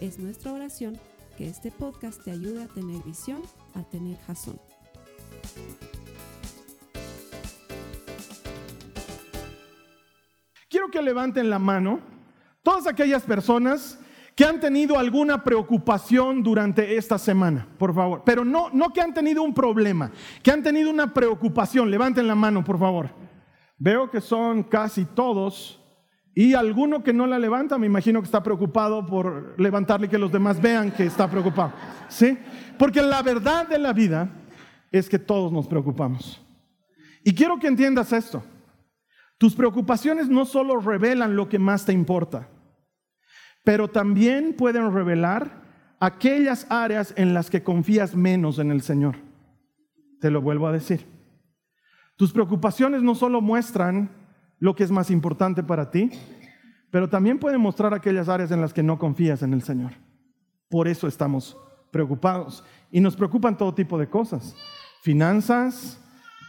Es nuestra oración que este podcast te ayude a tener visión, a tener jazón. Quiero que levanten la mano todas aquellas personas que han tenido alguna preocupación durante esta semana, por favor. Pero no, no que han tenido un problema, que han tenido una preocupación. Levanten la mano, por favor. Veo que son casi todos. Y alguno que no la levanta, me imagino que está preocupado por levantarle y que los demás vean que está preocupado. ¿Sí? Porque la verdad de la vida es que todos nos preocupamos. Y quiero que entiendas esto. Tus preocupaciones no solo revelan lo que más te importa, pero también pueden revelar aquellas áreas en las que confías menos en el Señor. Te lo vuelvo a decir. Tus preocupaciones no solo muestran lo que es más importante para ti, pero también pueden mostrar aquellas áreas en las que no confías en el Señor. Por eso estamos preocupados. Y nos preocupan todo tipo de cosas. Finanzas,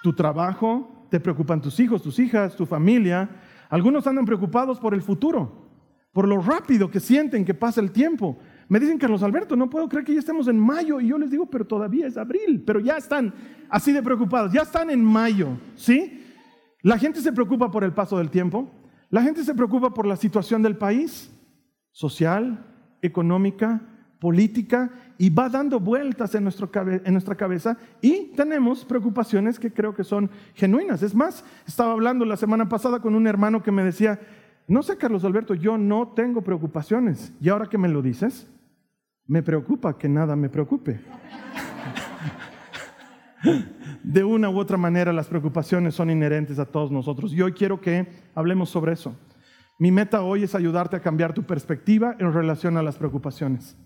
tu trabajo, te preocupan tus hijos, tus hijas, tu familia. Algunos andan preocupados por el futuro, por lo rápido que sienten que pasa el tiempo. Me dicen, Carlos Alberto, no puedo creer que ya estemos en mayo. Y yo les digo, pero todavía es abril. Pero ya están así de preocupados, ya están en mayo, ¿sí? La gente se preocupa por el paso del tiempo. La gente se preocupa por la situación del país, social, económica, política, y va dando vueltas en, nuestra cabeza y tenemos preocupaciones que creo que son genuinas. Es más, estaba hablando la semana pasada con un hermano que me decía, no sé, Carlos Alberto, yo no tengo preocupaciones. Y ahora que me lo dices, me preocupa que nada me preocupe. De una u otra manera las preocupaciones son inherentes a todos nosotros. Y hoy quiero que hablemos sobre eso. Mi meta hoy es ayudarte a cambiar tu perspectiva en relación a las preocupaciones.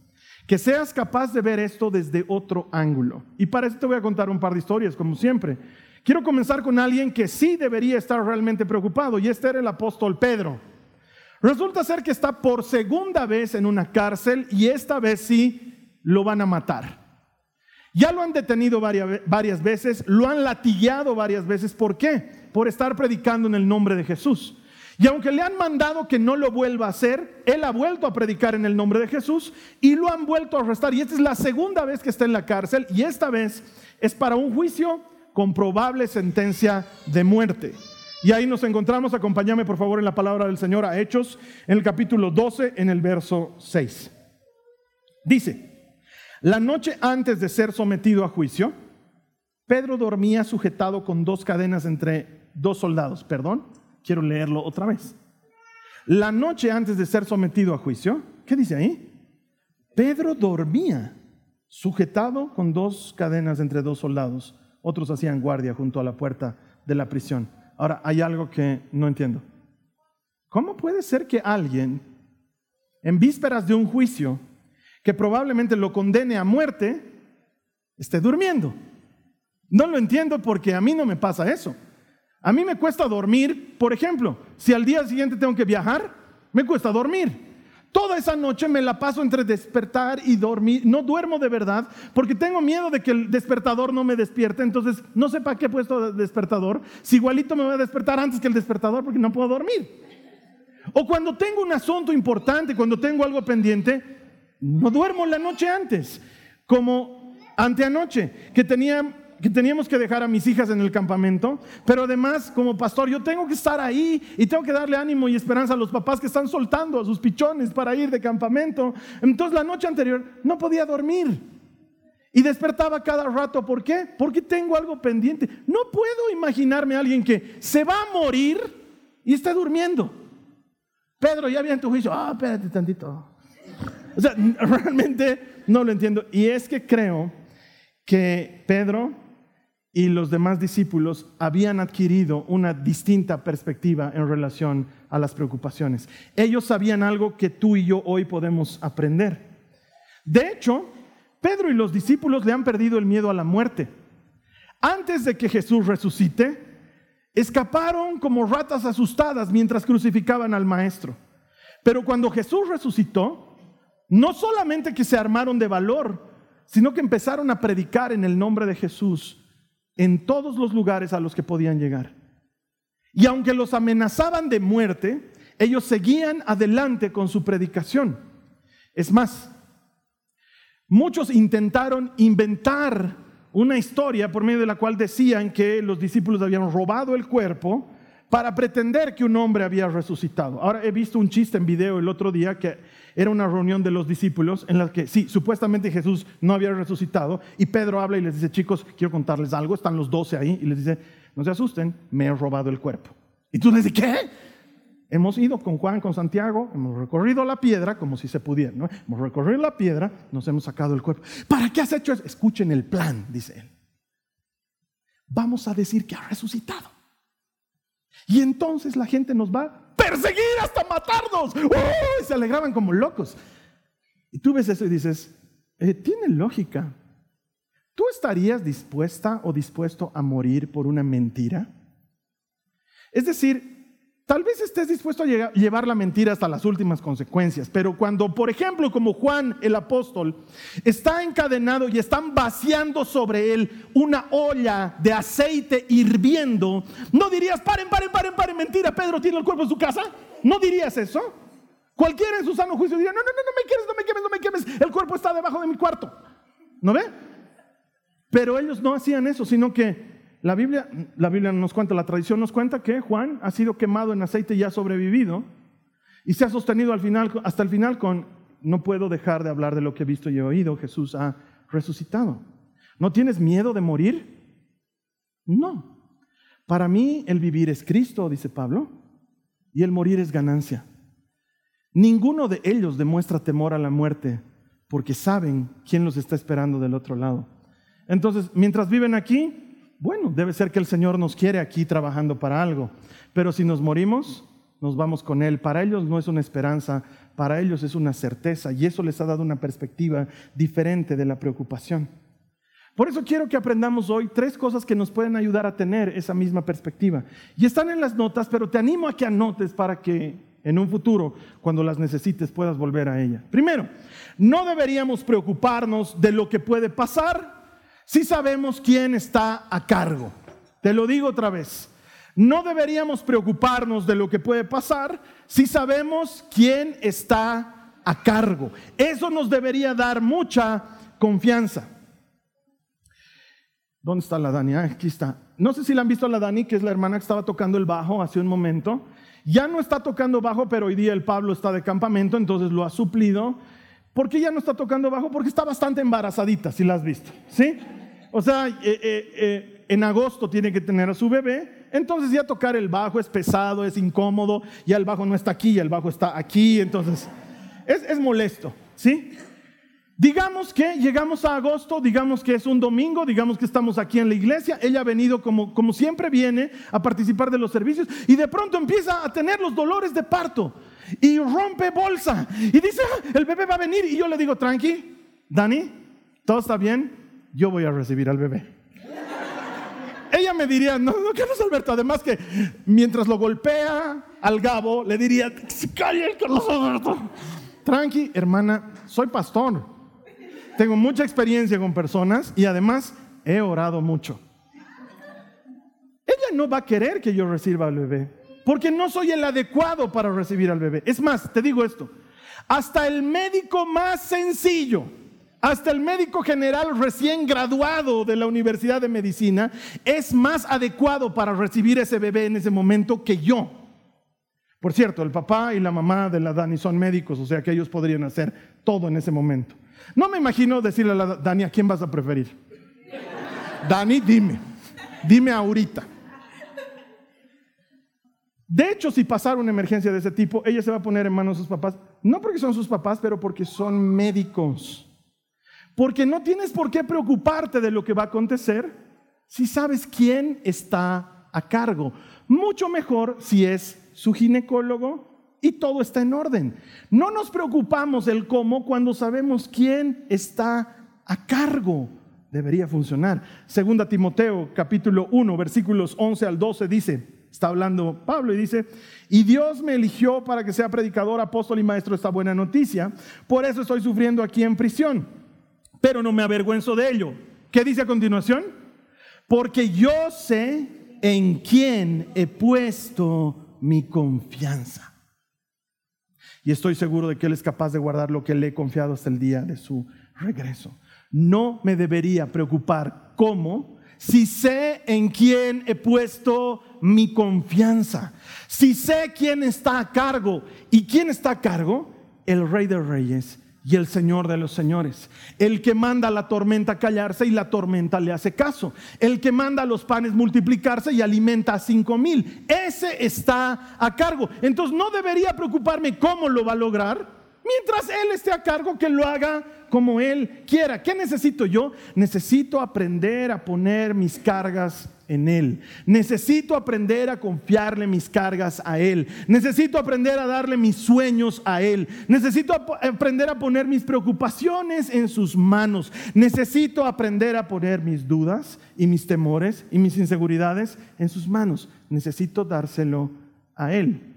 Que seas capaz de ver esto desde otro ángulo. Y para eso te voy a contar un par de historias, como siempre. Quiero comenzar con alguien que sí debería estar realmente preocupado, y este era el apóstol Pedro. Resulta ser que está por segunda vez en una cárcel y esta vez sí lo van a matar. Ya lo han detenido varias, veces, lo han latillado varias veces. ¿Por qué? Por estar predicando en el nombre de Jesús. Y aunque le han mandado que no lo vuelva a hacer, él ha vuelto a predicar en el nombre de Jesús y lo han vuelto a arrestar. Y esta es la segunda vez que está en la cárcel y esta vez es para un juicio con probable sentencia de muerte. Y ahí nos encontramos, acompáñame por favor en la palabra del Señor a Hechos, en el capítulo 12, en el verso 6. Dice, la noche antes de ser sometido a juicio, Pedro dormía sujetado con dos cadenas entre dos soldados. Perdón, quiero leerlo otra vez. La noche antes de ser sometido a juicio, ¿qué dice ahí? Pedro dormía sujetado con dos cadenas entre dos soldados. Otros hacían guardia junto a la puerta de la prisión. Ahora, hay algo que no entiendo. ¿Cómo puede ser que alguien, en vísperas de un juicio, que probablemente lo condene a muerte, esté durmiendo? No lo entiendo porque a mí no me pasa eso. A mí me cuesta dormir, por ejemplo, si al día siguiente tengo que viajar, me cuesta dormir. Toda esa noche me la paso entre despertar y dormir. No duermo de verdad porque tengo miedo de que el despertador no me despierte. Entonces, no sé para qué he puesto despertador. Si igualito me voy a despertar antes que el despertador porque no puedo dormir. O cuando tengo un asunto importante, cuando tengo algo pendiente, no duermo la noche antes. Como anteanoche, que que teníamos que dejar a mis hijas en el campamento, pero además como pastor yo tengo que estar ahí y tengo que darle ánimo y esperanza a los papás que están soltando a sus pichones para ir de campamento. Entonces la noche anterior no podía dormir y despertaba cada rato. ¿Por qué? Porque tengo algo pendiente. No puedo imaginarme a alguien que se va a morir y está durmiendo. Pedro, ya viene tu juicio. Ah, espérate tantito. O sea, realmente no lo entiendo. Y es que creo que Pedro y los demás discípulos habían adquirido una distinta perspectiva en relación a las preocupaciones. Ellos sabían algo que tú y yo hoy podemos aprender. De hecho, Pedro y los discípulos le han perdido el miedo a la muerte. Antes de que Jesús resucite, escaparon como ratas asustadas mientras crucificaban al maestro. Pero cuando Jesús resucitó, no solamente que se armaron de valor, sino que empezaron a predicar en el nombre de Jesús en todos los lugares a los que podían llegar. Y aunque los amenazaban de muerte, ellos seguían adelante con su predicación. Es más, muchos intentaron inventar una historia por medio de la cual decían que los discípulos habían robado el cuerpo para pretender que un hombre había resucitado. Ahora he visto un chiste en video el otro día que era una reunión de los discípulos en la que sí, supuestamente Jesús no había resucitado y Pedro habla y les dice, chicos, quiero contarles algo, están los doce ahí y les dice, no se asusten, me he robado el cuerpo. Y tú le dices, ¿qué? Hemos ido con Juan, con Santiago, hemos recorrido la piedra como si se pudiera, ¿no? Hemos recorrido la piedra, nos hemos sacado el cuerpo. ¿Para qué has hecho eso? Escuchen el plan, dice él. Vamos a decir que ha resucitado. Y entonces la gente nos va a perseguir hasta matarnos. ¡Oh! se alegraban como locos. Y tú ves eso y dices, eh, tiene lógica. ¿Tú estarías dispuesta o dispuesto a morir por una mentira? Es decir, Tal vez estés dispuesto a llevar la mentira hasta las últimas consecuencias, pero cuando, por ejemplo, como Juan el apóstol, está encadenado y están vaciando sobre él una olla de aceite hirviendo, ¿no dirías, paren, paren, paren, paren, mentira, Pedro tiene el cuerpo en su casa? ¿No dirías eso? Cualquiera en su sano juicio diría, no, no, no, no me quemes, no me quemes, no me quemes, el cuerpo está debajo de mi cuarto. ¿No ve? Pero ellos no hacían eso, sino que la Biblia, la Biblia nos cuenta, la tradición nos cuenta que Juan ha sido quemado en aceite y ha sobrevivido y se ha sostenido hasta el final con, no puedo dejar de hablar de lo que he visto y he oído, Jesús ha resucitado. ¿No tienes miedo de morir? No. Para mí el vivir es Cristo, dice Pablo, y el morir es ganancia. Ninguno de ellos demuestra temor a la muerte porque saben quién los está esperando del otro lado. Entonces, mientras viven aquí, bueno, debe ser que el Señor nos quiere aquí trabajando para algo. Pero si nos morimos, nos vamos con Él. Para ellos no es una esperanza, para ellos es una certeza. Y eso les ha dado una perspectiva diferente de la preocupación. Por eso quiero que aprendamos hoy tres cosas que nos pueden ayudar a tener esa misma perspectiva. Y están en las notas, pero te animo a que anotes para que en un futuro, cuando las necesites, puedas volver a ella. Primero, no deberíamos preocuparnos de lo que puede pasar si sabemos quién está a cargo. Te lo digo otra vez. No deberíamos preocuparnos de lo que puede pasar si sabemos quién está a cargo. Eso nos debería dar mucha confianza. ¿Dónde está la Dani? Ah, aquí está. No sé si la han visto a la Dani, que es la hermana que estaba tocando el bajo hace un momento. Ya no está tocando bajo, pero hoy día el Pablo está de campamento, entonces lo ha suplido. ¿Por qué ya no está tocando bajo? Porque está bastante embarazadita, si la has visto. ¿Sí? O sea, eh, eh, eh, en agosto tiene que tener a su bebé, entonces ya tocar el bajo es pesado, es incómodo, ya el bajo no está aquí, ya el bajo está aquí, entonces es, es molesto, ¿sí? Digamos que llegamos a agosto, digamos que es un domingo, digamos que estamos aquí en la iglesia, ella ha venido como, como siempre viene a participar de los servicios y de pronto empieza a tener los dolores de parto y rompe bolsa y dice, ah, el bebé va a venir y yo le digo, tranqui, Dani, todo está bien, yo voy a recibir al bebé. Ella me diría, no, no, Carlos Alberto, además que mientras lo golpea al Gabo, le diría, calla el Carlos Alberto. Tranqui, hermana, soy pastor. Tengo mucha experiencia con personas y además he orado mucho. Ella no va a querer que yo reciba al bebé, porque no soy el adecuado para recibir al bebé. Es más, te digo esto, hasta el médico más sencillo, hasta el médico general recién graduado de la Universidad de Medicina es más adecuado para recibir ese bebé en ese momento que yo. Por cierto, el papá y la mamá de la Dani son médicos, o sea que ellos podrían hacer todo en ese momento. No me imagino decirle a la Dani, ¿a quién vas a preferir? Dani, dime, dime ahorita. De hecho, si pasara una emergencia de ese tipo, ella se va a poner en manos de sus papás, no porque son sus papás, pero porque son médicos. Porque no tienes por qué preocuparte de lo que va a acontecer si sabes quién está a cargo. Mucho mejor si es su ginecólogo, y todo está en orden. No nos preocupamos el cómo cuando sabemos quién está a cargo. Debería funcionar. Segunda Timoteo capítulo 1 versículos 11 al 12 dice, está hablando Pablo y dice, y Dios me eligió para que sea predicador, apóstol y maestro de esta buena noticia. Por eso estoy sufriendo aquí en prisión, pero no me avergüenzo de ello. ¿Qué dice a continuación? Porque yo sé en quién he puesto mi confianza. Y estoy seguro de que Él es capaz de guardar lo que le he confiado hasta el día de su regreso. No me debería preocupar cómo, si sé en quién he puesto mi confianza, si sé quién está a cargo y quién está a cargo, el Rey de Reyes y el Señor de los señores. El que manda a la tormenta callarse y la tormenta le hace caso. El que manda a los panes multiplicarse y alimenta a cinco mil. Ese está a cargo. Entonces no debería preocuparme cómo lo va a lograr. Mientras Él esté a cargo, que lo haga como Él quiera. ¿Qué necesito yo? Necesito aprender a poner mis cargas en Él. Necesito aprender a confiarle mis cargas a Él. Necesito aprender a darle mis sueños a Él. Necesito aprender a poner mis preocupaciones en sus manos. Necesito aprender a poner mis dudas y mis temores y mis inseguridades en sus manos. Necesito dárselo a Él.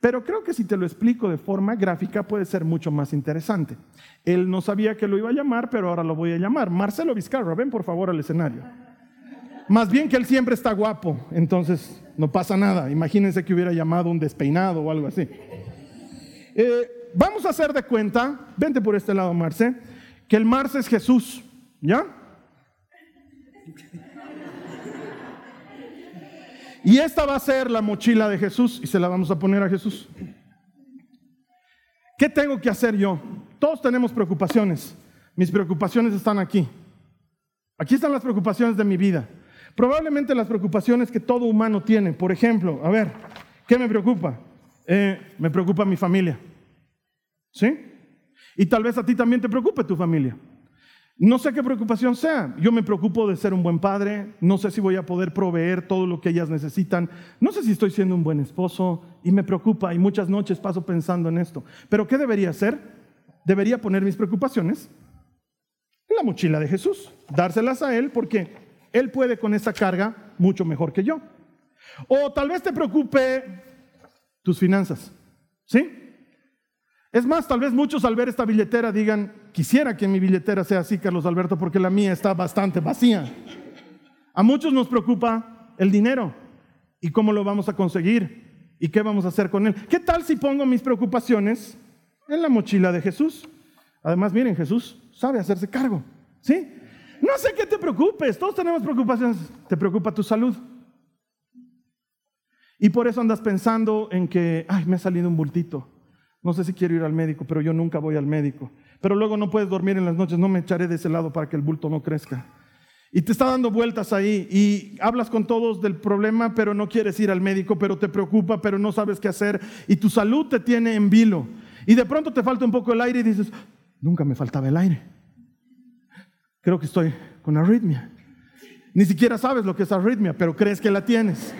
Pero creo que si te lo explico de forma gráfica puede ser mucho más interesante. Él no sabía que lo iba a llamar, pero ahora lo voy a llamar. Marcelo Vizcarra, ven por favor al escenario. Más bien que él siempre está guapo, entonces no pasa nada. Imagínense que hubiera llamado un despeinado o algo así. Eh, vamos a hacer de cuenta, vente por este lado, Marce, que el Marce es Jesús, ¿ya? Y esta va a ser la mochila de Jesús y se la vamos a poner a Jesús. ¿Qué tengo que hacer yo? Todos tenemos preocupaciones. Mis preocupaciones están aquí. Aquí están las preocupaciones de mi vida. Probablemente las preocupaciones que todo humano tiene. Por ejemplo, a ver, ¿qué me preocupa? Eh, me preocupa mi familia. ¿Sí? Y tal vez a ti también te preocupe tu familia. No sé qué preocupación sea. Yo me preocupo de ser un buen padre. No sé si voy a poder proveer todo lo que ellas necesitan. No sé si estoy siendo un buen esposo. Y me preocupa. Y muchas noches paso pensando en esto. Pero ¿qué debería hacer? Debería poner mis preocupaciones en la mochila de Jesús. Dárselas a Él porque él puede con esa carga mucho mejor que yo. O tal vez te preocupe tus finanzas. ¿Sí? Es más, tal vez muchos al ver esta billetera digan, quisiera que mi billetera sea así, Carlos Alberto, porque la mía está bastante vacía. A muchos nos preocupa el dinero y cómo lo vamos a conseguir y qué vamos a hacer con él. ¿Qué tal si pongo mis preocupaciones en la mochila de Jesús? Además, miren, Jesús sabe hacerse cargo. ¿Sí? No sé qué te preocupes, todos tenemos preocupaciones. ¿Te preocupa tu salud? Y por eso andas pensando en que, ay, me ha salido un bultito. No sé si quiero ir al médico, pero yo nunca voy al médico. Pero luego no puedes dormir en las noches, no me echaré de ese lado para que el bulto no crezca. Y te está dando vueltas ahí y hablas con todos del problema, pero no quieres ir al médico, pero te preocupa, pero no sabes qué hacer. Y tu salud te tiene en vilo. Y de pronto te falta un poco el aire y dices, nunca me faltaba el aire creo que estoy con arritmia. Ni siquiera sabes lo que es arritmia, pero crees que la tienes.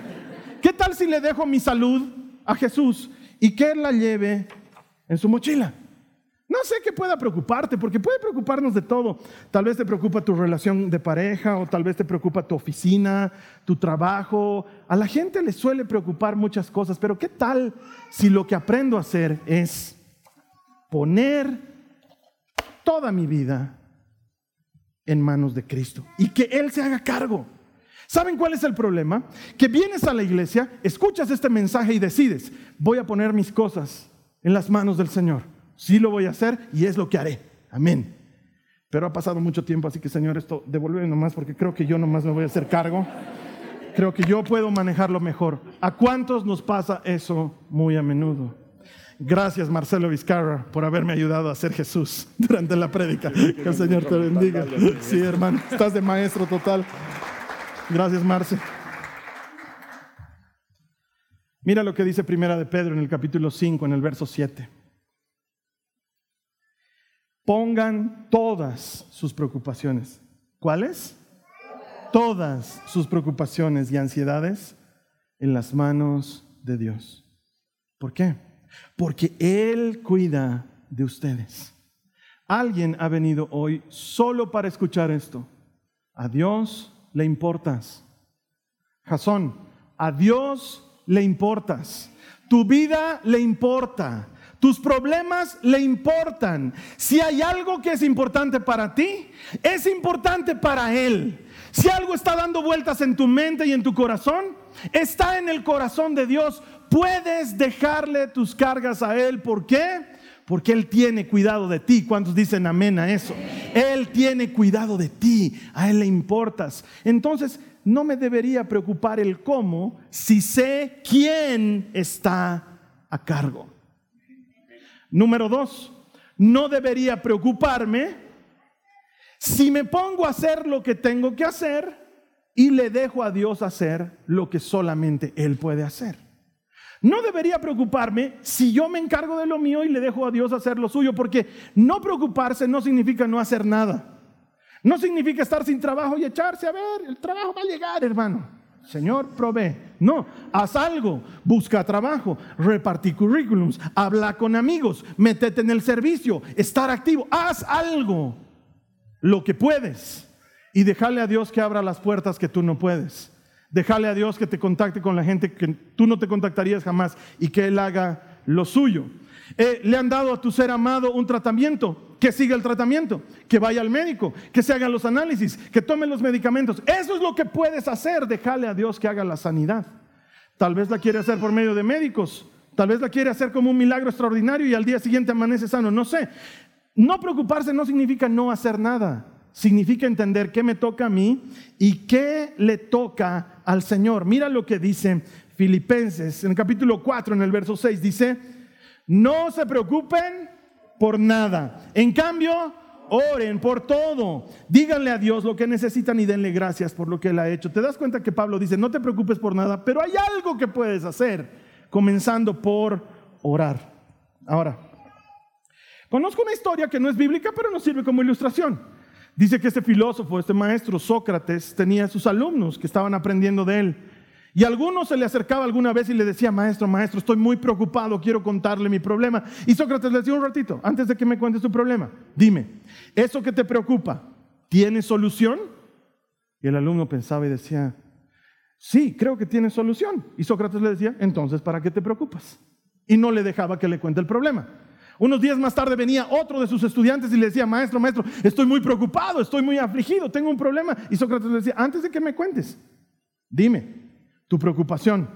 ¿Qué tal si le dejo mi salud a Jesús y que Él la lleve en su mochila? No sé qué pueda preocuparte, porque puede preocuparnos de todo. Tal vez te preocupa tu relación de pareja, o tal vez te preocupa tu oficina, tu trabajo. A la gente le suele preocupar muchas cosas, pero ¿qué tal si lo que aprendo a hacer es poner toda mi vida en manos de Cristo y que Él se haga cargo. ¿Saben cuál es el problema? Que vienes a la iglesia, escuchas este mensaje y decides, voy a poner mis cosas en las manos del Señor. Sí lo voy a hacer y es lo que haré. Amén. Pero ha pasado mucho tiempo, así que Señor, esto devuelve nomás porque creo que yo nomás me voy a hacer cargo. Creo que yo puedo manejarlo mejor. ¿A cuántos nos pasa eso muy a menudo? Gracias, Marcelo Vizcarra, por haberme ayudado a ser Jesús durante la prédica. Que el Señor te bendiga. Sí, hermano, estás de maestro total. Gracias, Marce. Mira lo que dice Primera de Pedro en el capítulo 5, en el verso 7. Pongan todas sus preocupaciones. ¿Cuáles? Todas sus preocupaciones y ansiedades en las manos de Dios. ¿Por qué? porque Él cuida de ustedes. Alguien ha venido hoy solo para escuchar esto. A Dios le importas. Jasón, a Dios le importas. Tu vida le importa. Tus problemas le importan. Si hay algo que es importante para ti, es importante para Él. Si algo está dando vueltas en tu mente y en tu corazón, está en el corazón de Dios. Puedes dejarle tus cargas a Él. ¿Por qué? Porque Él tiene cuidado de ti. ¿Cuántos dicen amén a eso? Él tiene cuidado de ti. A Él le importas. Entonces, no me debería preocupar el cómo si sé quién está a cargo. Número dos, no debería preocuparme si me pongo a hacer lo que tengo que hacer y le dejo a Dios hacer lo que solamente Él puede hacer. No debería preocuparme si yo me encargo de lo mío y le dejo a Dios hacer lo suyo, porque no preocuparse no significa no hacer nada. No significa estar sin trabajo y echarse a ver, el trabajo va a llegar, hermano. Señor, provee. No, haz algo, busca trabajo, repartí currículums, habla con amigos, métete en el servicio, estar activo, haz algo, lo que puedes, y déjale a Dios que abra las puertas que tú no puedes. Déjale a Dios que te contacte con la gente que tú no te contactarías jamás y que Él haga lo suyo. Eh, le han dado a tu ser amado un tratamiento, que siga el tratamiento, que vaya al médico, que se hagan los análisis, que tome los medicamentos. Eso es lo que puedes hacer, dejarle a Dios que haga la sanidad. Tal vez la quiere hacer por medio de médicos, tal vez la quiere hacer como un milagro extraordinario y al día siguiente amanece sano, no sé. No preocuparse no significa no hacer nada, significa entender qué me toca a mí y qué le toca al Señor. Mira lo que dice Filipenses en el capítulo 4, en el verso 6, dice, no se preocupen por nada. En cambio, oren por todo. Díganle a Dios lo que necesitan y denle gracias por lo que Él ha hecho. Te das cuenta que Pablo dice, no te preocupes por nada, pero hay algo que puedes hacer, comenzando por orar. Ahora, conozco una historia que no es bíblica, pero nos sirve como ilustración. Dice que este filósofo, este maestro Sócrates, tenía sus alumnos que estaban aprendiendo de él. Y alguno se le acercaba alguna vez y le decía, maestro, maestro, estoy muy preocupado, quiero contarle mi problema. Y Sócrates le decía un ratito, antes de que me cuentes tu problema, dime, ¿eso que te preocupa tiene solución? Y el alumno pensaba y decía, sí, creo que tiene solución. Y Sócrates le decía, entonces, ¿para qué te preocupas? Y no le dejaba que le cuente el problema. Unos días más tarde venía otro de sus estudiantes y le decía, maestro, maestro, estoy muy preocupado, estoy muy afligido, tengo un problema. Y Sócrates le decía, antes de que me cuentes, dime, tu preocupación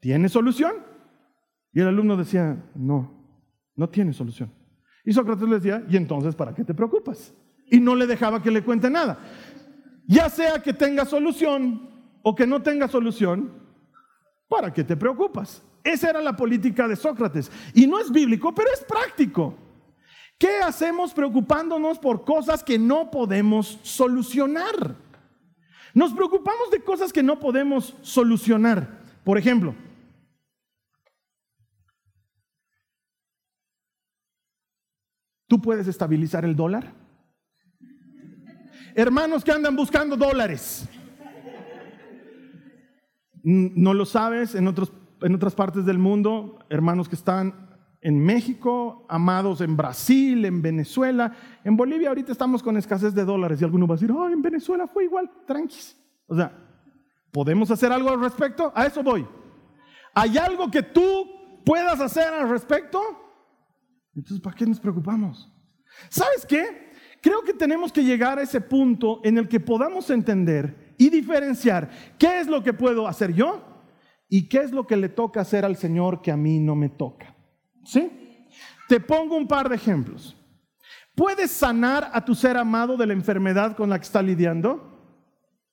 tiene solución? Y el alumno decía, no, no tiene solución. Y Sócrates le decía, ¿y entonces para qué te preocupas? Y no le dejaba que le cuente nada. Ya sea que tenga solución o que no tenga solución, ¿para qué te preocupas? Esa era la política de Sócrates. Y no es bíblico, pero es práctico. ¿Qué hacemos preocupándonos por cosas que no podemos solucionar? Nos preocupamos de cosas que no podemos solucionar. Por ejemplo, ¿tú puedes estabilizar el dólar? Hermanos que andan buscando dólares. No lo sabes en, otras partes del mundo, hermanos que están en México, amados en Brasil, en Venezuela. En Bolivia ahorita estamos con escasez de dólares y alguno va a decir, oh, en Venezuela fue igual, tranquis. O sea, ¿podemos hacer algo al respecto? A eso voy. ¿Hay algo que tú puedas hacer al respecto? Entonces, ¿para qué nos preocupamos? ¿Sabes qué? Creo que tenemos que llegar a ese punto en el que podamos entender y diferenciar qué es lo que puedo hacer yo y qué es lo que le toca hacer al Señor que a mí no me toca. ¿Sí? Te pongo un par de ejemplos. ¿Puedes sanar a tu ser amado de la enfermedad con la que está lidiando?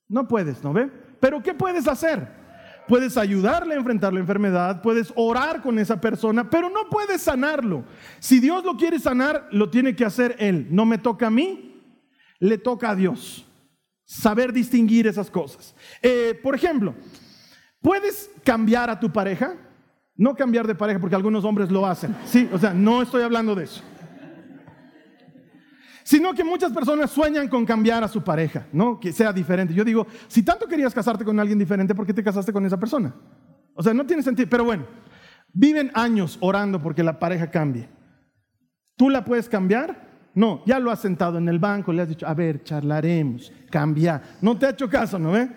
No puedes, ¿no ve? Pero ¿qué puedes hacer? Puedes ayudarle a enfrentar la enfermedad, puedes orar con esa persona, pero no puedes sanarlo. Si Dios lo quiere sanar, lo tiene que hacer Él. No me toca a mí, le toca a Dios. Saber distinguir esas cosas. Eh, por ejemplo, ¿puedes cambiar a tu pareja? No cambiar de pareja, porque algunos hombres lo hacen. Sí, o sea, no estoy hablando de eso. Sino que muchas personas sueñan con cambiar a su pareja, ¿no? Que sea diferente. Yo digo, si tanto querías casarte con alguien diferente, ¿por qué te casaste con esa persona? O sea, no tiene sentido. Pero bueno, Viven años orando porque la pareja cambie. ¿Tú la puedes cambiar? No, ya lo has sentado en el banco, le has dicho, a ver, charlaremos, cambia. No te ha hecho caso, ¿no ve?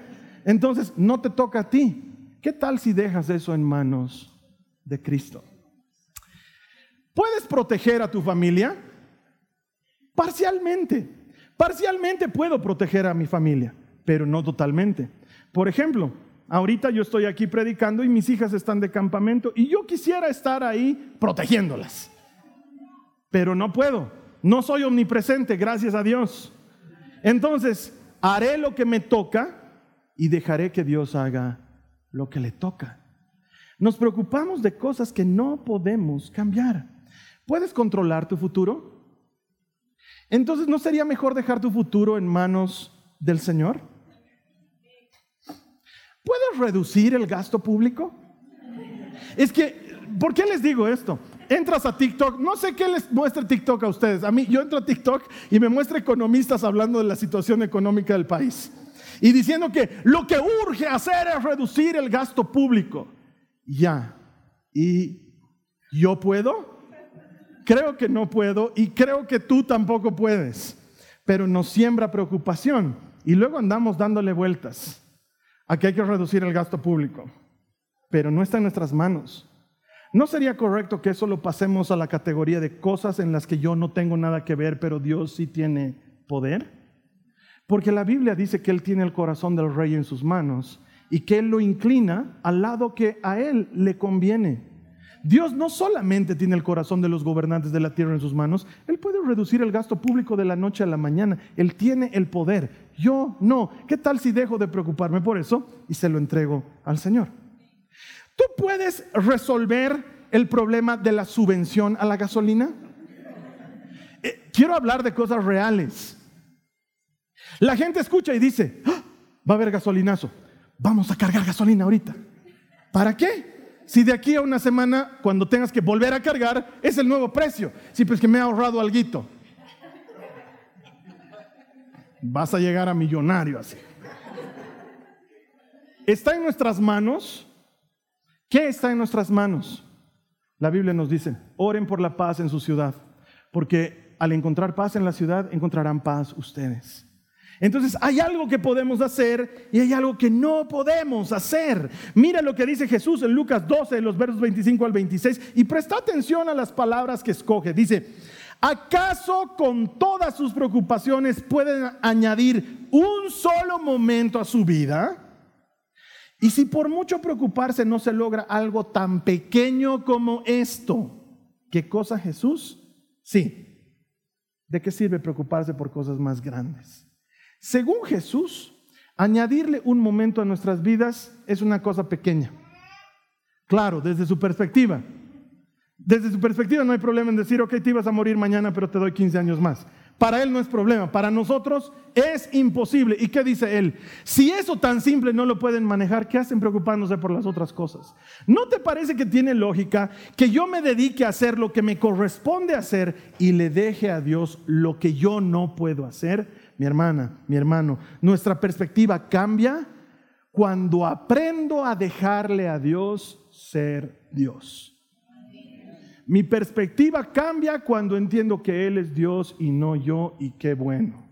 Entonces, no te toca a ti. ¿Qué tal si dejas eso en manos de Cristo? ¿Puedes proteger a tu familia? Parcialmente. Parcialmente puedo proteger a mi familia, pero no totalmente. Por ejemplo, ahorita yo estoy aquí predicando y mis hijas están de campamento y yo quisiera estar ahí protegiéndolas, pero no puedo. No soy omnipresente, gracias a Dios. Entonces, haré lo que me toca y dejaré que Dios haga lo que le toca. Nos preocupamos de cosas que no podemos cambiar. ¿Puedes controlar tu futuro? Entonces, ¿no sería mejor dejar tu futuro en manos del Señor? ¿Puedes reducir el gasto público? Es que, ¿por qué les digo esto? Entras a TikTok, no sé qué les muestra TikTok a ustedes. A mí, yo entro a TikTok y me muestra economistas hablando de la situación económica del país y diciendo que lo que urge hacer es reducir el gasto público. Ya. ¿Y yo puedo? Creo que no puedo y creo que tú tampoco puedes, pero nos siembra preocupación y luego andamos dándole vueltas a que hay que reducir el gasto público, pero no está en nuestras manos. ¿No sería correcto que eso lo pasemos a la categoría de cosas en las que yo no tengo nada que ver, pero Dios sí tiene poder? Porque la Biblia dice que Él tiene el corazón del rey en sus manos y que Él lo inclina al lado que a Él le conviene. Dios no solamente tiene el corazón de los gobernantes de la tierra en sus manos, Él puede reducir el gasto público de la noche a la mañana. Él tiene el poder. Yo no. ¿Qué tal si dejo de preocuparme por eso y se lo entrego al Señor? ¿Tú puedes resolver el problema de la subvención a la gasolina? Eh, quiero hablar de cosas reales. La gente escucha y dice, ah, va a haber gasolinazo, vamos a cargar gasolina ahorita. ¿Para qué? si de aquí a una semana, cuando tengas que volver a cargar, es el nuevo precio? Sí, pues que me ha ahorrado algo. Vas a llegar a millonario así. ¿Está en nuestras manos? ¿Qué está en nuestras manos? La Biblia nos dice, oren por la paz en su ciudad, porque al encontrar paz en la ciudad, encontrarán paz ustedes. Entonces hay algo que podemos hacer y hay algo que no podemos hacer. Mira lo que dice Jesús en Lucas 12, los versos 25 al 26, y presta atención a las palabras que escoge. Dice, ¿acaso con todas sus preocupaciones pueden añadir un solo momento a su vida? Y si por mucho preocuparse no se logra algo tan pequeño como esto, ¿qué cosa Jesús? Sí. ¿De qué sirve preocuparse por cosas más grandes? Según Jesús, añadirle un momento a nuestras vidas es una cosa pequeña. Claro, desde su perspectiva. Desde su perspectiva no hay problema en decir, ok, te ibas a morir mañana, pero te doy 15 años más. Para él no es problema, para nosotros es imposible. ¿Y qué dice él? Si eso tan simple no lo pueden manejar, ¿qué hacen preocupándose por las otras cosas? ¿No te parece que tiene lógica que yo me dedique a hacer lo que me corresponde hacer y le deje a Dios lo que yo no puedo hacer? Mi hermana, mi hermano, nuestra perspectiva cambia cuando aprendo a dejarle a Dios ser Dios. Mi perspectiva cambia cuando entiendo que Él es Dios y no yo y qué bueno.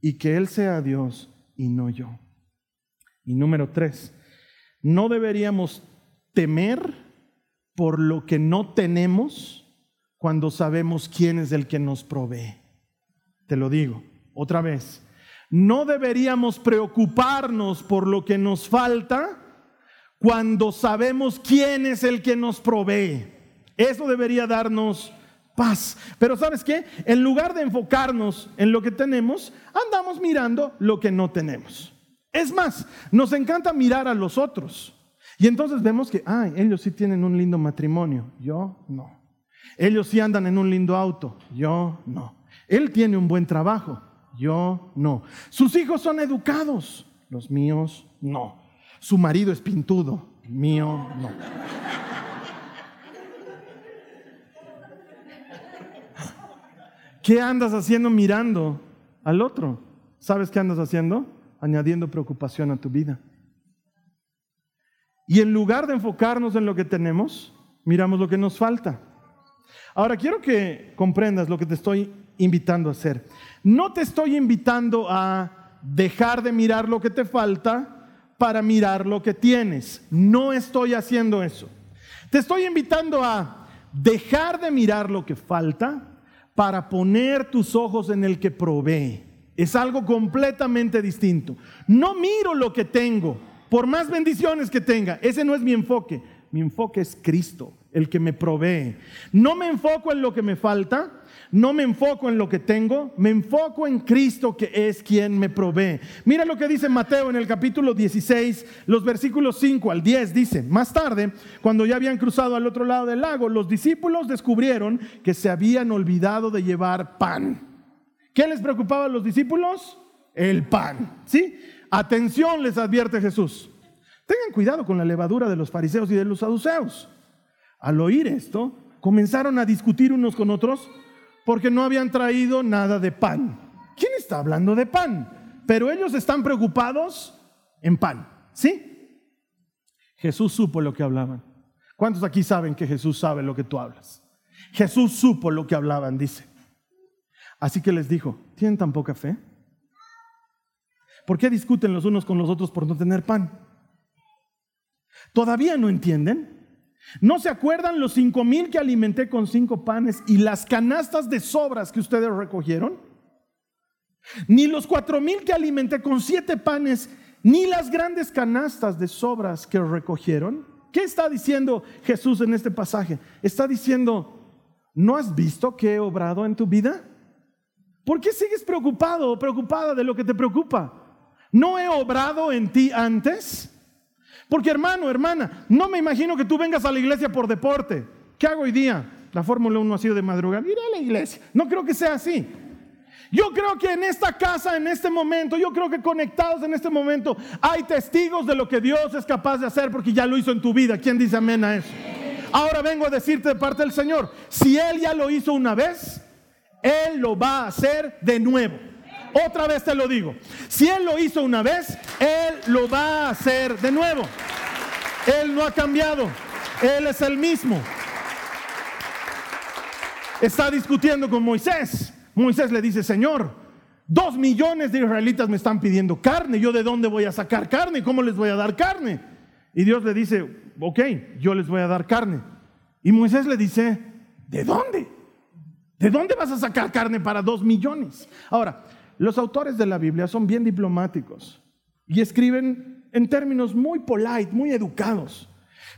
Y que Él sea Dios y no yo. Y número tres, no deberíamos temer por lo que no tenemos cuando sabemos quién es el que nos provee. Te lo digo. Otra vez, no deberíamos preocuparnos por lo que nos falta cuando sabemos quién es el que nos provee. Eso debería darnos paz. Pero ¿sabes qué? En lugar de enfocarnos en lo que tenemos, andamos mirando lo que no tenemos. Es más, nos encanta mirar a los otros. Y entonces vemos que, ay, ellos sí tienen un lindo matrimonio, yo no. Ellos sí andan en un lindo auto, yo no. Él tiene un buen trabajo, yo no. Sus hijos son educados, los míos no. Su marido es pintudo, mío no. ¿Qué andas haciendo mirando al otro? ¿Sabes qué andas haciendo? Añadiendo preocupación a tu vida. Y en lugar de enfocarnos en lo que tenemos, miramos lo que nos falta. Ahora quiero que comprendas lo que te estoy invitando a hacer. No te estoy invitando a dejar de mirar lo que te falta para mirar lo que tienes. No estoy haciendo eso. Te estoy invitando a dejar de mirar lo que falta para poner tus ojos en el que provee. Es algo completamente distinto. No miro lo que tengo, por más bendiciones que tenga. Ese no es mi enfoque. Mi enfoque es Cristo, el que me provee. No me enfoco en lo que me falta, no me enfoco en lo que tengo, me enfoco en Cristo que es quien me provee. Mira lo que dice Mateo en el capítulo 16, los versículos 5 al 10. Dice, más tarde, cuando ya habían cruzado al otro lado del lago, los discípulos descubrieron que se habían olvidado de llevar pan. ¿Qué les preocupaba a los discípulos? El pan. ¿Sí? Atención les advierte Jesús. Tengan cuidado con la levadura de los fariseos y de los saduceos. Al oír esto, comenzaron a discutir unos con otros porque no habían traído nada de pan. ¿Quién está hablando de pan? Pero ellos están preocupados en pan, ¿sí? Jesús supo lo que hablaban. ¿Cuántos aquí saben que Jesús sabe lo que tú hablas? Jesús supo lo que hablaban, dice. Así que les dijo, ¿tienen tan poca fe? ¿Por qué discuten los unos con los otros por no tener pan? ¿Todavía no entienden? ¿No se acuerdan los cinco mil que alimenté con cinco panes y las canastas de sobras que ustedes recogieron? Ni los cuatro mil que alimenté con siete panes, ni las grandes canastas de sobras que recogieron. ¿Qué está diciendo Jesús en este pasaje? Está diciendo, ¿no has visto que he obrado en tu vida? ¿Por qué sigues preocupado o preocupada de lo que te preocupa? ¿No he obrado en ti antes? Porque hermano, hermana, no me imagino que tú vengas a la iglesia por deporte. ¿Qué hago hoy día? La Fórmula 1 ha sido de madrugada. Iré a la iglesia. No creo que sea así. Yo creo que en esta casa, en este momento, yo creo que conectados en este momento, hay testigos de lo que Dios es capaz de hacer porque ya lo hizo en tu vida. ¿Quién dice amén a eso? Ahora vengo a decirte de parte del Señor, si Él ya lo hizo una vez, Él lo va a hacer de nuevo. Otra vez te lo digo. Si Él lo hizo una vez, Él lo va a hacer de nuevo. Él no ha cambiado. Él es el mismo. Está discutiendo con Moisés. Moisés le dice, Señor, dos millones de israelitas me están pidiendo carne. ¿Yo de dónde voy a sacar carne? ¿Cómo les voy a dar carne? Y Dios le dice, ok, yo les voy a dar carne. Y Moisés le dice, ¿de dónde? ¿De dónde vas a sacar carne para dos millones? Ahora, los autores de la Biblia son bien diplomáticos y escriben en términos muy polite, muy educados.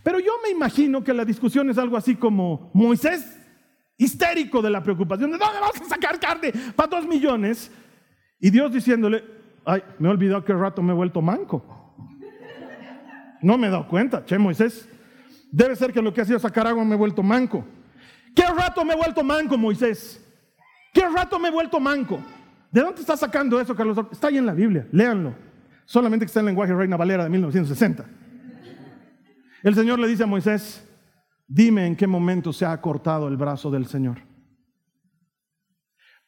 Pero yo me imagino que la discusión es algo así como Moisés histérico de la preocupación, ¿de dónde vamos a sacar carne para dos millones? Y Dios diciéndole, ay, me he olvidado que rato me he vuelto manco. No me he dado cuenta, che Moisés, debe ser que lo que ha sido sacar agua me he vuelto manco. ¿Qué rato me he vuelto manco, Moisés? ¿Qué rato me he vuelto manco? ¿De dónde está sacando eso, Carlos? Está ahí en la Biblia, léanlo. Solamente que está en lenguaje Reina Valera de 1960. El Señor le dice a Moisés, dime en qué momento se ha cortado el brazo del Señor.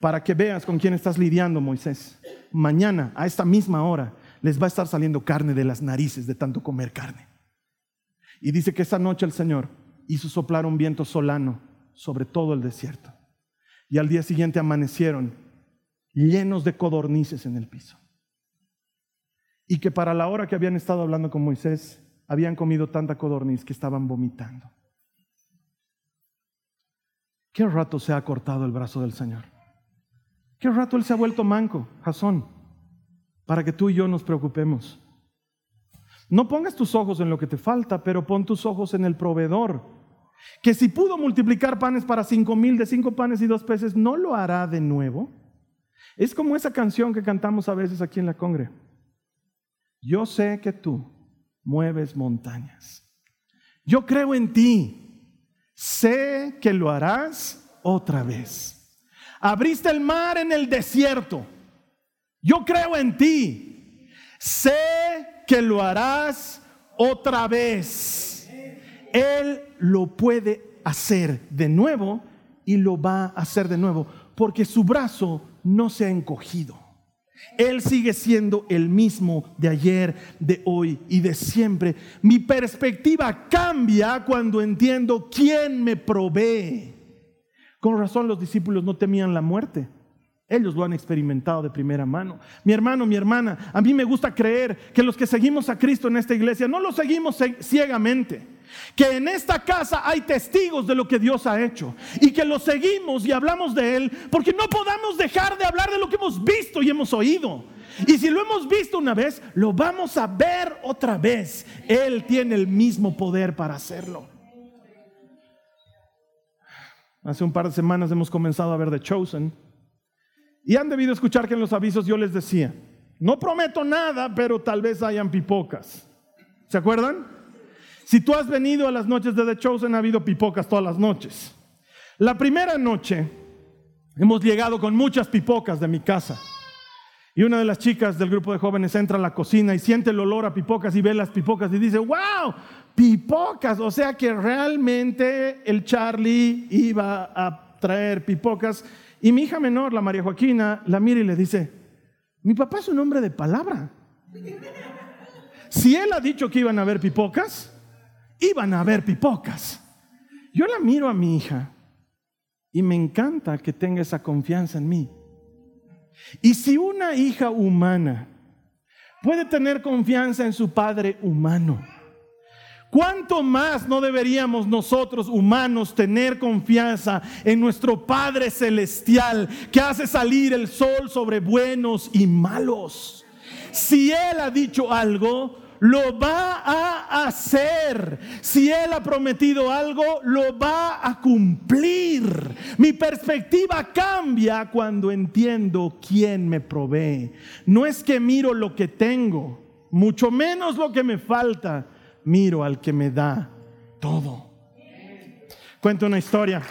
Para que veas con quién estás lidiando, Moisés. Mañana, a esta misma hora, les va a estar saliendo carne de las narices de tanto comer carne. Y dice que esa noche el Señor hizo soplar un viento solano sobre todo el desierto. Y al día siguiente amanecieron llenos de codornices en el piso. Y que para la hora que habían estado hablando con Moisés, habían comido tanta codorniz que estaban vomitando. ¿Qué rato se ha cortado el brazo del Señor? ¿Qué rato Él se ha vuelto manco, Jasón? Para que tú y yo nos preocupemos. No pongas tus ojos en lo que te falta, pero pon tus ojos en el proveedor. Que si pudo multiplicar panes para cinco mil de cinco panes y dos peces, ¿no lo hará de nuevo? Es como esa canción que cantamos a veces aquí en la congre. Yo sé que tú mueves montañas. Yo creo en ti. Sé que lo harás otra vez. Abriste el mar en el desierto. Yo creo en ti. Sé que lo harás otra vez. Él lo puede hacer de nuevo y lo va a hacer de nuevo porque su brazo no se ha encogido. Él sigue siendo el mismo de ayer, de hoy y de siempre. Mi perspectiva cambia cuando entiendo quién me provee. Con razón los discípulos no temían la muerte. Ellos lo han experimentado de primera mano. Mi hermano, mi hermana, a mí me gusta creer que los que seguimos a Cristo en esta iglesia no lo seguimos ciegamente. Que en esta casa hay testigos de lo que Dios ha hecho y que lo seguimos y hablamos de Él porque no podamos dejar de hablar de lo que hemos visto y hemos oído. Y si lo hemos visto una vez, lo vamos a ver otra vez. Él tiene el mismo poder para hacerlo. Hace un par de semanas hemos comenzado a ver The Chosen. Y han debido escuchar que en los avisos yo les decía, no prometo nada, pero tal vez hayan pipocas. ¿Se acuerdan? Si tú has venido a las noches de The Chosen, ha habido pipocas todas las noches. La primera noche hemos llegado con muchas pipocas de mi casa. Y una de las chicas del grupo de jóvenes entra a la cocina y siente el olor a pipocas y ve las pipocas y dice, wow, pipocas. O sea que realmente el Charlie iba a traer pipocas y mi hija menor, la María Joaquina, la mira y le dice, mi papá es un hombre de palabra. Si él ha dicho que iban a haber pipocas, iban a haber pipocas. Yo la miro a mi hija y me encanta que tenga esa confianza en mí. Y si una hija humana puede tener confianza en su padre humano, ¿Cuánto más no deberíamos nosotros humanos tener confianza en nuestro Padre Celestial que hace salir el sol sobre buenos y malos? Si Él ha dicho algo, lo va a hacer. Si Él ha prometido algo, lo va a cumplir. Mi perspectiva cambia cuando entiendo quién me provee. No es que miro lo que tengo, mucho menos lo que me falta miro al que me da todo. Cuento una historia.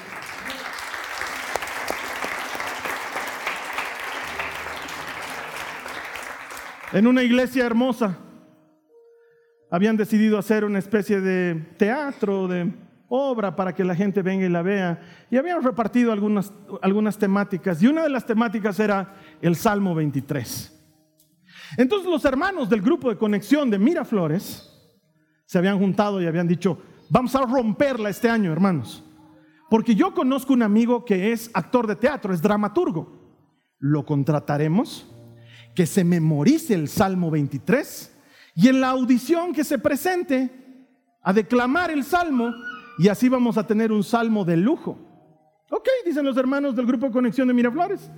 En una iglesia hermosa habían decidido hacer una especie de teatro, de obra para que la gente venga y la vea. Y habían repartido algunas, algunas temáticas. Y una de las temáticas era el Salmo 23. Entonces los hermanos del grupo de conexión de Miraflores se habían juntado y habían dicho, vamos a romperla este año, hermanos. Porque yo conozco un amigo que es actor de teatro, es dramaturgo. Lo contrataremos, que se memorice el Salmo 23 y en la audición que se presente a declamar el Salmo y así vamos a tener un Salmo de lujo. Ok, dicen los hermanos del grupo conexión de Miraflores.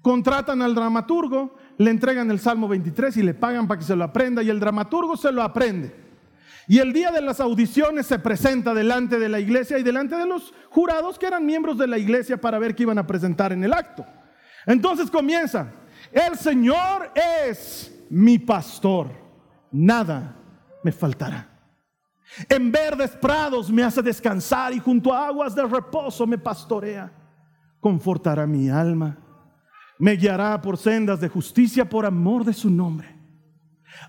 Contratan al dramaturgo, le entregan el Salmo 23 y le pagan para que se lo aprenda y el dramaturgo se lo aprende. Y el día de las audiciones se presenta delante de la iglesia y delante de los jurados que eran miembros de la iglesia para ver qué iban a presentar en el acto. Entonces comienza, el Señor es mi pastor, nada me faltará. En verdes prados me hace descansar y junto a aguas de reposo me pastorea. Confortará mi alma, me guiará por sendas de justicia por amor de su nombre.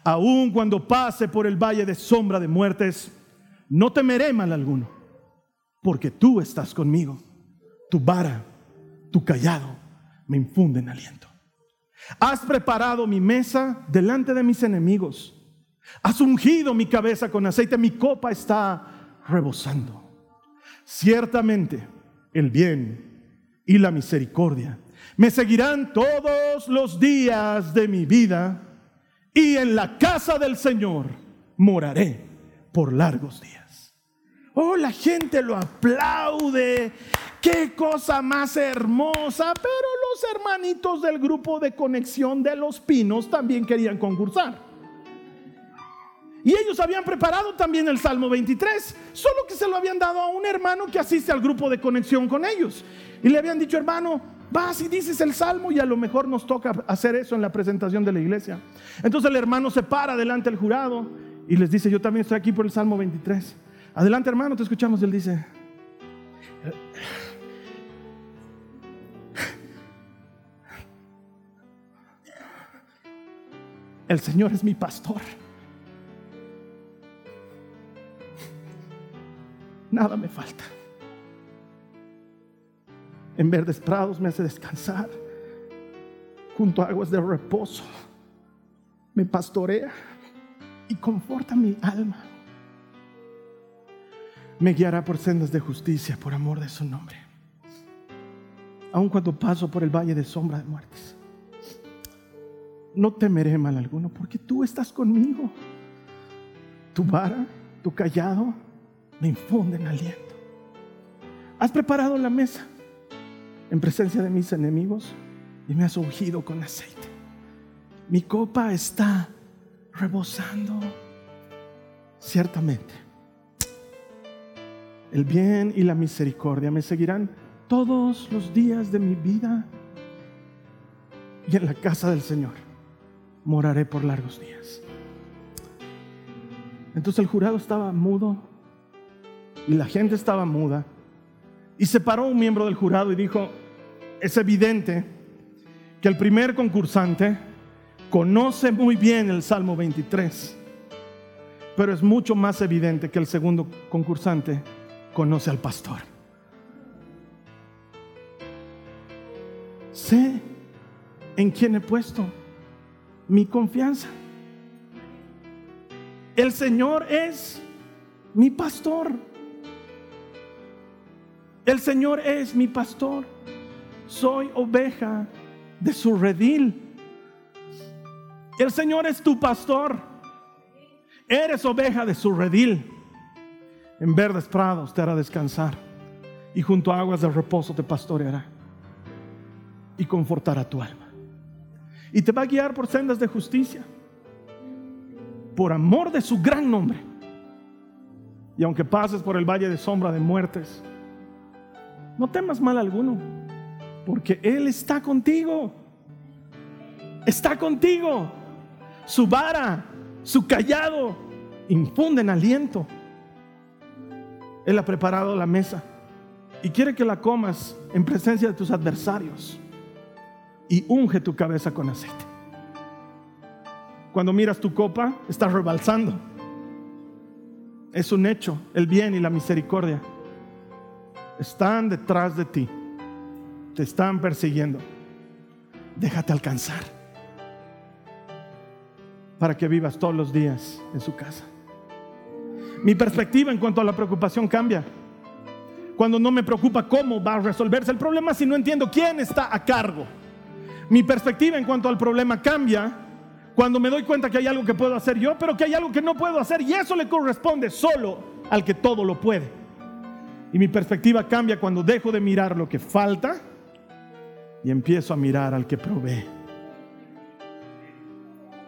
Aun cuando pase por el valle de sombra de muertes, no temeré mal alguno, porque tú estás conmigo. Tu vara, tu callado me infunden aliento. Has preparado mi mesa delante de mis enemigos. Has ungido mi cabeza con aceite, mi copa está rebosando. Ciertamente el bien y la misericordia me seguirán todos los días de mi vida y en la casa del Señor moraré por largos días. Oh, la gente lo aplaude. Qué cosa más hermosa. Pero los hermanitos del grupo de conexión de los pinos también querían concursar. Y ellos habían preparado también el Salmo 23, solo que se lo habían dado a un hermano que asiste al grupo de conexión con ellos. Y le habían dicho, hermano, Vas y dices el salmo y a lo mejor nos toca hacer eso en la presentación de la iglesia. Entonces el hermano se para delante del jurado y les dice, yo también estoy aquí por el Salmo 23. Adelante hermano, te escuchamos. Él dice, el Señor es mi pastor. Nada me falta en verdes prados me hace descansar. junto a aguas de reposo. Me pastorea y conforta mi alma. Me guiará por sendas de justicia por amor de su nombre. Aun cuando paso por el valle de sombra de muertes, no temeré mal alguno, porque tú estás conmigo. Tu vara, tu callado, me infunden aliento. Has preparado la mesa en presencia de mis enemigos y me has ungido con aceite. Mi copa está rebosando. Ciertamente, el bien y la misericordia me seguirán todos los días de mi vida y en la casa del Señor moraré por largos días. Entonces el jurado estaba mudo y la gente estaba muda y se paró un miembro del jurado y dijo, es evidente que el primer concursante conoce muy bien el Salmo 23, pero es mucho más evidente que el segundo concursante conoce al pastor. Sé en quién he puesto mi confianza. El Señor es mi pastor. El Señor es mi pastor. Soy oveja de su redil. El Señor es tu pastor. Eres oveja de su redil. En verdes prados te hará descansar y junto a aguas de reposo te pastoreará y confortará tu alma. Y te va a guiar por sendas de justicia, por amor de su gran nombre. Y aunque pases por el valle de sombra de muertes, no temas mal alguno, porque Él está contigo. Está contigo. Su vara, su callado, infunden aliento. Él ha preparado la mesa y quiere que la comas en presencia de tus adversarios y unge tu cabeza con aceite. Cuando miras tu copa, estás rebalsando. Es un hecho, el bien y la misericordia están detrás de ti, te están persiguiendo. Déjate alcanzar para que vivas todos los días en su casa. Mi perspectiva en cuanto a la preocupación cambia. Cuando no me preocupa cómo va a resolverse el problema, si no entiendo quién está a cargo. Mi perspectiva en cuanto al problema cambia cuando me doy cuenta que hay algo que puedo hacer yo, pero que hay algo que no puedo hacer y eso le corresponde solo al que todo lo puede. Y mi perspectiva cambia cuando dejo de mirar lo que falta y empiezo a mirar al que provee.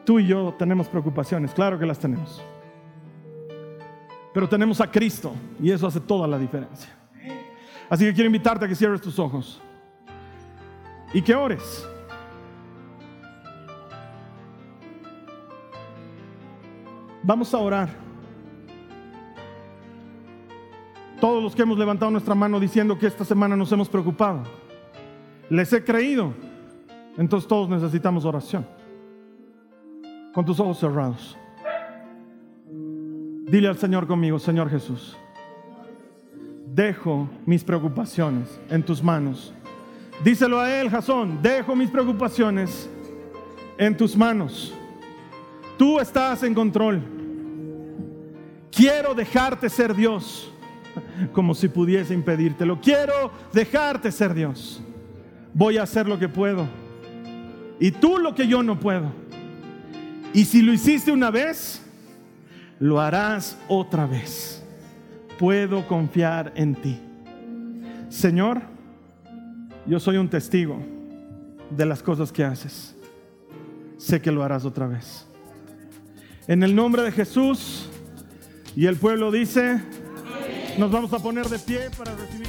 Tú y yo tenemos preocupaciones, claro que las tenemos. Pero tenemos a Cristo y eso hace toda la diferencia. Así que quiero invitarte a que cierres tus ojos y que ores. Vamos a orar. Todos los que hemos levantado nuestra mano diciendo que esta semana nos hemos preocupado, les he creído. Entonces todos necesitamos oración. Con tus ojos cerrados. Dile al Señor conmigo, Señor Jesús, dejo mis preocupaciones en tus manos. Díselo a él, Jasón, dejo mis preocupaciones en tus manos. Tú estás en control. Quiero dejarte ser Dios, como si pudiese impedírtelo. Quiero dejarte ser Dios. Voy a hacer lo que puedo. Y tú lo que yo no puedo. Y si lo hiciste una vez, lo harás otra vez. Puedo confiar en ti. Señor, yo soy un testigo de las cosas que haces. Sé que lo harás otra vez. En el nombre de Jesús. Y el pueblo dice, nos vamos a poner de pie para recibir.